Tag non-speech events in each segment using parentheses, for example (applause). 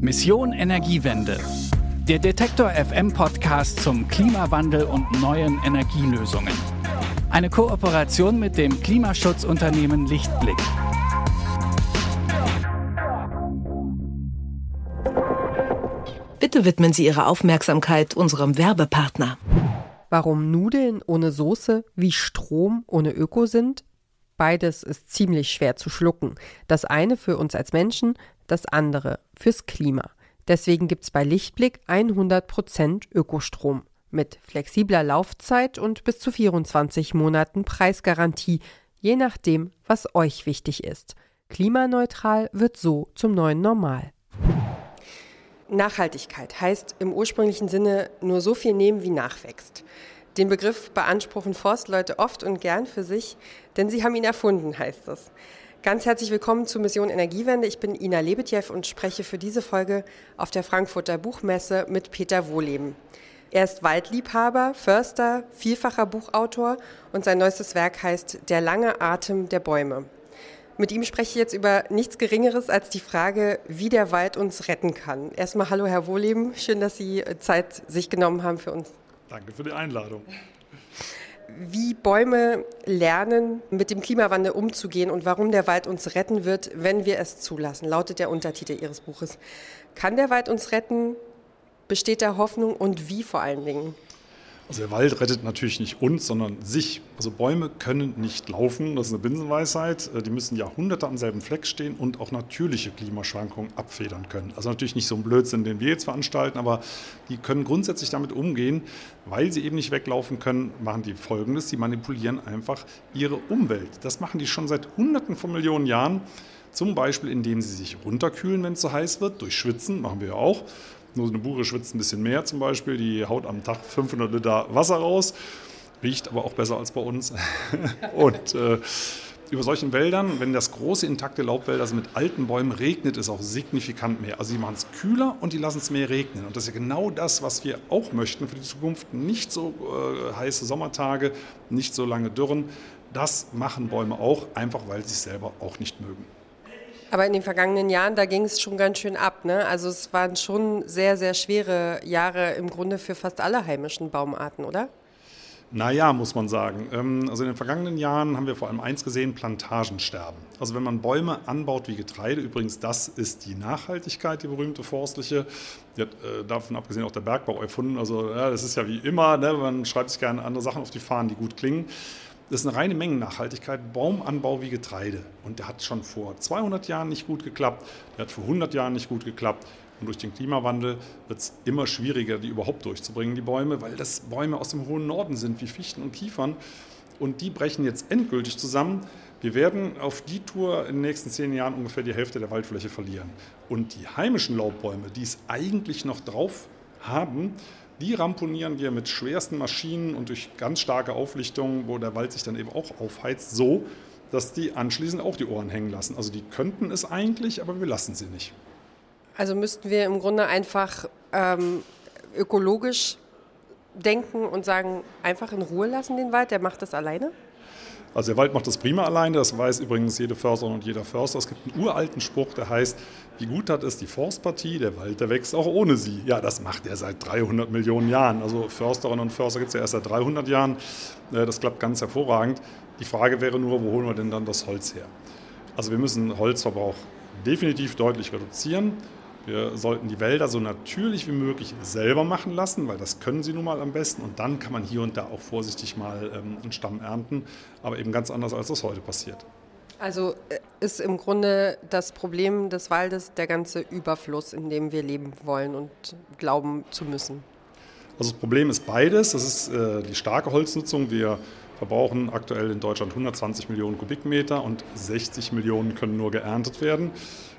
Mission Energiewende. Der Detektor FM Podcast zum Klimawandel und neuen Energielösungen. Eine Kooperation mit dem Klimaschutzunternehmen Lichtblick. Bitte widmen Sie Ihre Aufmerksamkeit unserem Werbepartner. Warum Nudeln ohne Soße wie Strom ohne Öko sind? Beides ist ziemlich schwer zu schlucken. Das eine für uns als Menschen, das andere fürs Klima. Deswegen gibt es bei Lichtblick 100% Ökostrom mit flexibler Laufzeit und bis zu 24 Monaten Preisgarantie, je nachdem, was euch wichtig ist. Klimaneutral wird so zum neuen Normal. Nachhaltigkeit heißt im ursprünglichen Sinne nur so viel nehmen, wie nachwächst. Den Begriff beanspruchen Forstleute oft und gern für sich, denn sie haben ihn erfunden, heißt es. Ganz herzlich willkommen zu Mission Energiewende. Ich bin Ina Lebetjew und spreche für diese Folge auf der Frankfurter Buchmesse mit Peter Wohleben. Er ist Waldliebhaber, Förster, vielfacher Buchautor und sein neuestes Werk heißt Der lange Atem der Bäume. Mit ihm spreche ich jetzt über nichts Geringeres als die Frage, wie der Wald uns retten kann. Erstmal hallo, Herr Wohleben. Schön, dass Sie Zeit sich genommen haben für uns. Danke für die Einladung. Wie Bäume lernen, mit dem Klimawandel umzugehen und warum der Wald uns retten wird, wenn wir es zulassen, lautet der Untertitel Ihres Buches. Kann der Wald uns retten? Besteht da Hoffnung und wie vor allen Dingen? Also der Wald rettet natürlich nicht uns, sondern sich. Also Bäume können nicht laufen, das ist eine Binsenweisheit. Äh, die müssen Jahrhunderte am selben Fleck stehen und auch natürliche Klimaschwankungen abfedern können. Also natürlich nicht so ein Blödsinn, den wir jetzt veranstalten, aber die können grundsätzlich damit umgehen, weil sie eben nicht weglaufen können, machen die Folgendes, sie manipulieren einfach ihre Umwelt. Das machen die schon seit Hunderten von Millionen Jahren. Zum Beispiel, indem sie sich runterkühlen, wenn es zu heiß wird, durch Schwitzen, machen wir ja auch. Nur eine Buche schwitzt ein bisschen mehr zum Beispiel. Die haut am Tag 500 Liter Wasser raus. Riecht aber auch besser als bei uns. (laughs) und äh, über solchen Wäldern, wenn das große intakte Laubwälder sind mit alten Bäumen, regnet es auch signifikant mehr. Also sie machen es kühler und die lassen es mehr regnen. Und das ist ja genau das, was wir auch möchten für die Zukunft. Nicht so äh, heiße Sommertage, nicht so lange Dürren. Das machen Bäume auch, einfach weil sie es selber auch nicht mögen. Aber in den vergangenen Jahren, da ging es schon ganz schön ab. Ne? Also es waren schon sehr, sehr schwere Jahre im Grunde für fast alle heimischen Baumarten, oder? Naja, muss man sagen. Ähm, also in den vergangenen Jahren haben wir vor allem eins gesehen, Plantagensterben. Also wenn man Bäume anbaut wie Getreide, übrigens das ist die Nachhaltigkeit, die berühmte forstliche, die hat äh, davon abgesehen auch der Bergbau erfunden. Also ja, das ist ja wie immer, ne? man schreibt sich gerne andere Sachen auf die Fahnen, die gut klingen. Das ist eine reine Mengennachhaltigkeit, Baumanbau wie Getreide. Und der hat schon vor 200 Jahren nicht gut geklappt, der hat vor 100 Jahren nicht gut geklappt. Und durch den Klimawandel wird es immer schwieriger, die überhaupt durchzubringen, die Bäume, weil das Bäume aus dem hohen Norden sind, wie Fichten und Kiefern. Und die brechen jetzt endgültig zusammen. Wir werden auf die Tour in den nächsten zehn Jahren ungefähr die Hälfte der Waldfläche verlieren. Und die heimischen Laubbäume, die es eigentlich noch drauf haben, die ramponieren wir mit schwersten Maschinen und durch ganz starke Auflichtung, wo der Wald sich dann eben auch aufheizt, so, dass die anschließend auch die Ohren hängen lassen. Also die könnten es eigentlich, aber wir lassen sie nicht. Also müssten wir im Grunde einfach ähm, ökologisch denken und sagen, einfach in Ruhe lassen den Wald, der macht das alleine? Also der Wald macht das prima alleine, das weiß übrigens jede Försterin und jeder Förster. Es gibt einen uralten Spruch, der heißt, wie gut hat es die Forstpartie, der Wald, der wächst auch ohne sie. Ja, das macht er seit 300 Millionen Jahren. Also Försterinnen und Förster gibt es ja erst seit 300 Jahren. Äh, das klappt ganz hervorragend. Die Frage wäre nur, wo holen wir denn dann das Holz her? Also wir müssen Holzverbrauch definitiv deutlich reduzieren. Wir sollten die Wälder so natürlich wie möglich selber machen lassen, weil das können sie nun mal am besten. Und dann kann man hier und da auch vorsichtig mal ähm, einen Stamm ernten, aber eben ganz anders, als das heute passiert. Also äh, ist im Grunde das Problem des Waldes der ganze Überfluss, in dem wir leben wollen und glauben zu müssen. Also das Problem ist beides. Das ist äh, die starke Holznutzung. Wir verbrauchen aktuell in Deutschland 120 Millionen Kubikmeter und 60 Millionen können nur geerntet werden.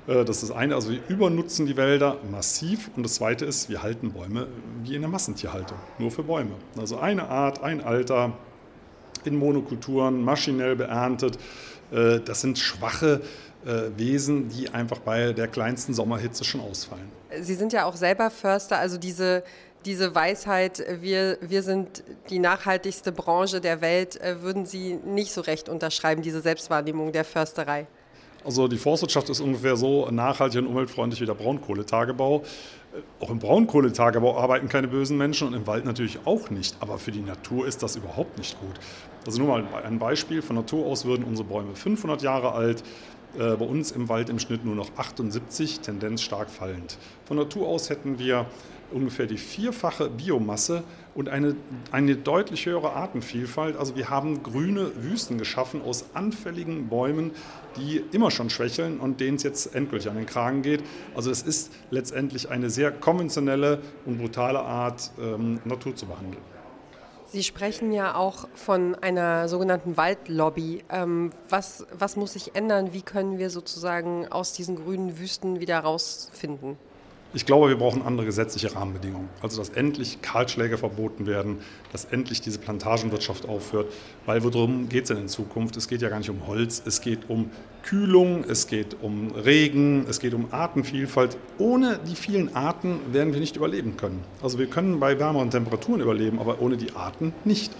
Äh, das ist das eine, also wir übernutzen die Wälder massiv. Und das zweite ist, wir halten Bäume wie in der Massentierhaltung, nur für Bäume. Also eine Art, ein Alter, in Monokulturen, maschinell beerntet. Äh, das sind schwache äh, Wesen, die einfach bei der kleinsten Sommerhitze schon ausfallen. Sie sind ja auch selber Förster, also diese diese Weisheit, wir, wir sind die nachhaltigste Branche der Welt, würden Sie nicht so recht unterschreiben, diese Selbstwahrnehmung der Försterei? Also die Forstwirtschaft ist ungefähr so nachhaltig und umweltfreundlich wie der Braunkohletagebau. Äh, auch im Braunkohletagebau arbeiten keine bösen Menschen und im Wald natürlich auch nicht. Aber für die Natur ist das überhaupt nicht gut. Also nur mal ein Beispiel. Von Natur aus würden unsere Bäume 500 Jahre alt, äh, bei uns im Wald im Schnitt nur noch 78, Tendenz stark fallend. Von Natur aus hätten wir ungefähr die vierfache Biomasse und eine, eine deutlich höhere Artenvielfalt. Also wir haben grüne Wüsten geschaffen aus anfälligen Bäumen, die immer schon schwächeln und denen es jetzt endgültig an den Kragen geht. Also es ist letztendlich eine sehr konventionelle und brutale Art, ähm, Natur zu behandeln. Sie sprechen ja auch von einer sogenannten Waldlobby. Ähm, was, was muss sich ändern? Wie können wir sozusagen aus diesen grünen Wüsten wieder rausfinden? Ich glaube, wir brauchen andere gesetzliche Rahmenbedingungen. Also, dass endlich Kahlschläge verboten werden, dass endlich diese Plantagenwirtschaft aufhört. Weil worum geht es denn in Zukunft? Es geht ja gar nicht um Holz, es geht um Kühlung, es geht um Regen, es geht um Artenvielfalt. Ohne die vielen Arten werden wir nicht überleben können. Also wir können bei wärmeren Temperaturen überleben, aber ohne die Arten nicht.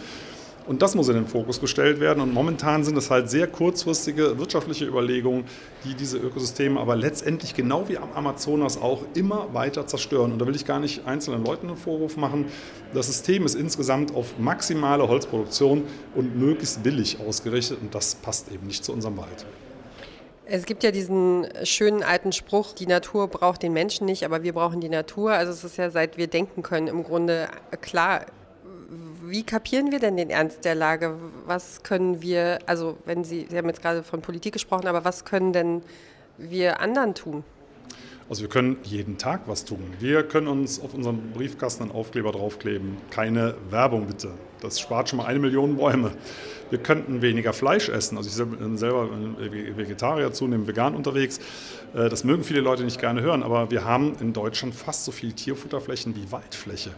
Und das muss in den Fokus gestellt werden. Und momentan sind es halt sehr kurzfristige wirtschaftliche Überlegungen, die diese Ökosysteme aber letztendlich genau wie am Amazonas auch immer weiter zerstören. Und da will ich gar nicht einzelnen Leuten einen Vorwurf machen. Das System ist insgesamt auf maximale Holzproduktion und möglichst billig ausgerichtet. Und das passt eben nicht zu unserem Wald. Es gibt ja diesen schönen alten Spruch, die Natur braucht den Menschen nicht, aber wir brauchen die Natur. Also es ist ja seit wir denken können im Grunde klar, wie kapieren wir denn den Ernst der Lage? Was können wir, also wenn Sie, Sie haben jetzt gerade von Politik gesprochen, aber was können denn wir anderen tun? Also wir können jeden Tag was tun. Wir können uns auf unseren Briefkasten einen Aufkleber draufkleben. Keine Werbung bitte. Das spart schon mal eine Million Bäume. Wir könnten weniger Fleisch essen. Also ich bin selber Vegetarier, zunehmend vegan unterwegs. Äh, das mögen viele Leute nicht gerne hören, aber wir haben in Deutschland fast so viel Tierfutterflächen wie Waldfläche.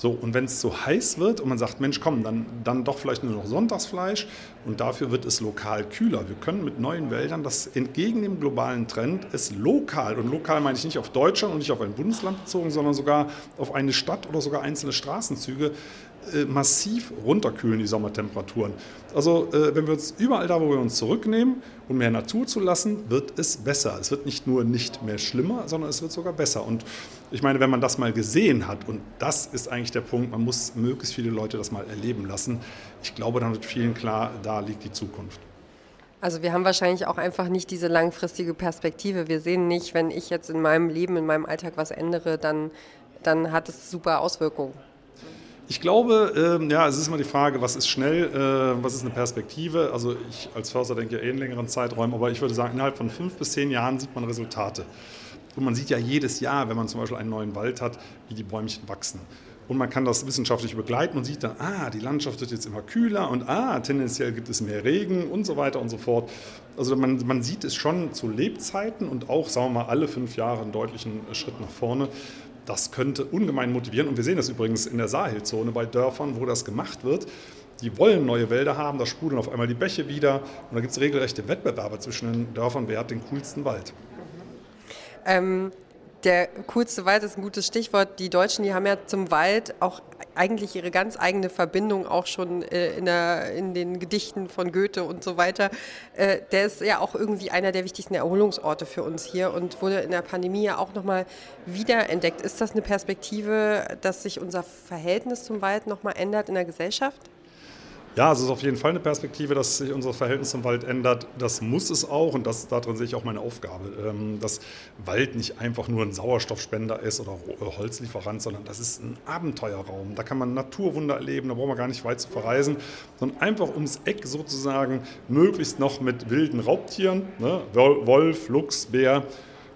So, und wenn es so heiß wird und man sagt, Mensch, komm, dann, dann doch vielleicht nur noch Sonntagsfleisch und dafür wird es lokal kühler. Wir können mit neuen Wäldern, das entgegen dem globalen Trend, es lokal, und lokal meine ich nicht auf Deutschland und nicht auf ein Bundesland bezogen, sondern sogar auf eine Stadt oder sogar einzelne Straßenzüge, äh, massiv runterkühlen, die Sommertemperaturen. Also äh, wenn wir uns überall da, wo wir uns zurücknehmen und mehr Natur zu lassen, wird es besser. Es wird nicht nur nicht mehr schlimmer, sondern es wird sogar besser. Und ich meine, wenn man das mal gesehen hat, und das ist eigentlich der Punkt, man muss möglichst viele Leute das mal erleben lassen. Ich glaube, dann wird vielen klar, da liegt die Zukunft. Also wir haben wahrscheinlich auch einfach nicht diese langfristige Perspektive. Wir sehen nicht, wenn ich jetzt in meinem Leben, in meinem Alltag was ändere, dann, dann hat es super Auswirkungen. Ich glaube, äh, ja, es ist immer die Frage, was ist schnell, äh, was ist eine Perspektive. Also ich als Förster denke ja eh in längeren Zeiträumen, aber ich würde sagen, innerhalb von fünf bis zehn Jahren sieht man Resultate. Und man sieht ja jedes Jahr, wenn man zum Beispiel einen neuen Wald hat, wie die Bäumchen wachsen. Und man kann das wissenschaftlich begleiten und sieht dann, ah, die Landschaft wird jetzt immer kühler und ah, tendenziell gibt es mehr Regen und so weiter und so fort. Also man, man sieht es schon zu Lebzeiten und auch, sagen wir mal, alle fünf Jahre einen deutlichen Schritt nach vorne. Das könnte ungemein motivieren. Und wir sehen das übrigens in der Sahelzone bei Dörfern, wo das gemacht wird. Die wollen neue Wälder haben, da sprudeln auf einmal die Bäche wieder. Und da gibt es regelrechte Wettbewerbe zwischen den Dörfern, wer hat den coolsten Wald. Ähm, der coolste Wald ist ein gutes Stichwort. Die Deutschen, die haben ja zum Wald auch eigentlich ihre ganz eigene Verbindung auch schon äh, in, der, in, den Gedichten von Goethe und so weiter. Äh, der ist ja auch irgendwie einer der wichtigsten Erholungsorte für uns hier und wurde in der Pandemie ja auch nochmal wiederentdeckt. Ist das eine Perspektive, dass sich unser Verhältnis zum Wald nochmal ändert in der Gesellschaft? Ja, es ist auf jeden Fall eine Perspektive, dass sich unser Verhältnis zum Wald ändert. Das muss es auch und das, darin sehe ich auch meine Aufgabe, ähm, dass Wald nicht einfach nur ein Sauerstoffspender ist oder äh, Holzlieferant, sondern das ist ein Abenteuerraum. Da kann man Naturwunder erleben, da braucht man gar nicht weit zu verreisen, sondern einfach ums Eck sozusagen möglichst noch mit wilden Raubtieren, ne? Wolf, Luchs, Bär.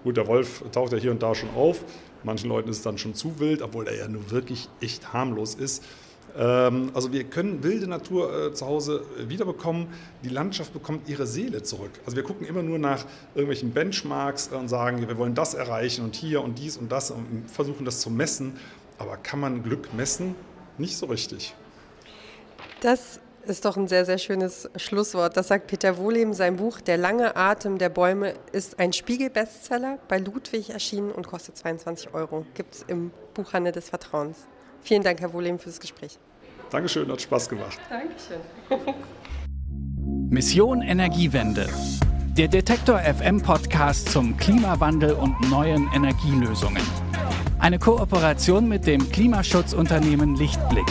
Gut, der Wolf taucht ja hier und da schon auf. Manchen Leuten ist es dann schon zu wild, obwohl er ja nur wirklich echt harmlos ist. Ähm, also wir können wilde Natur äh, zu Hause wiederbekommen. Die Landschaft bekommt ihre Seele zurück. Also wir gucken immer nur nach irgendwelchen Benchmarks und sagen, wir wollen das erreichen und hier und dies und das und versuchen das zu messen. Aber kann man Glück messen? Nicht so richtig. Das ist doch ein sehr, sehr schönes Schlusswort. Das sagt Peter Wohlem. Sein Buch Der lange Atem der Bäume ist ein Spiegel-Bestseller, bei Ludwig erschienen und kostet 22 Euro. Gibt es im Buchhandel des Vertrauens. Vielen Dank, Herr Wohlem, fürs Gespräch. Dankeschön, hat Spaß gemacht. Dankeschön. Mission Energiewende. Der Detektor FM Podcast zum Klimawandel und neuen Energielösungen. Eine Kooperation mit dem Klimaschutzunternehmen Lichtblick.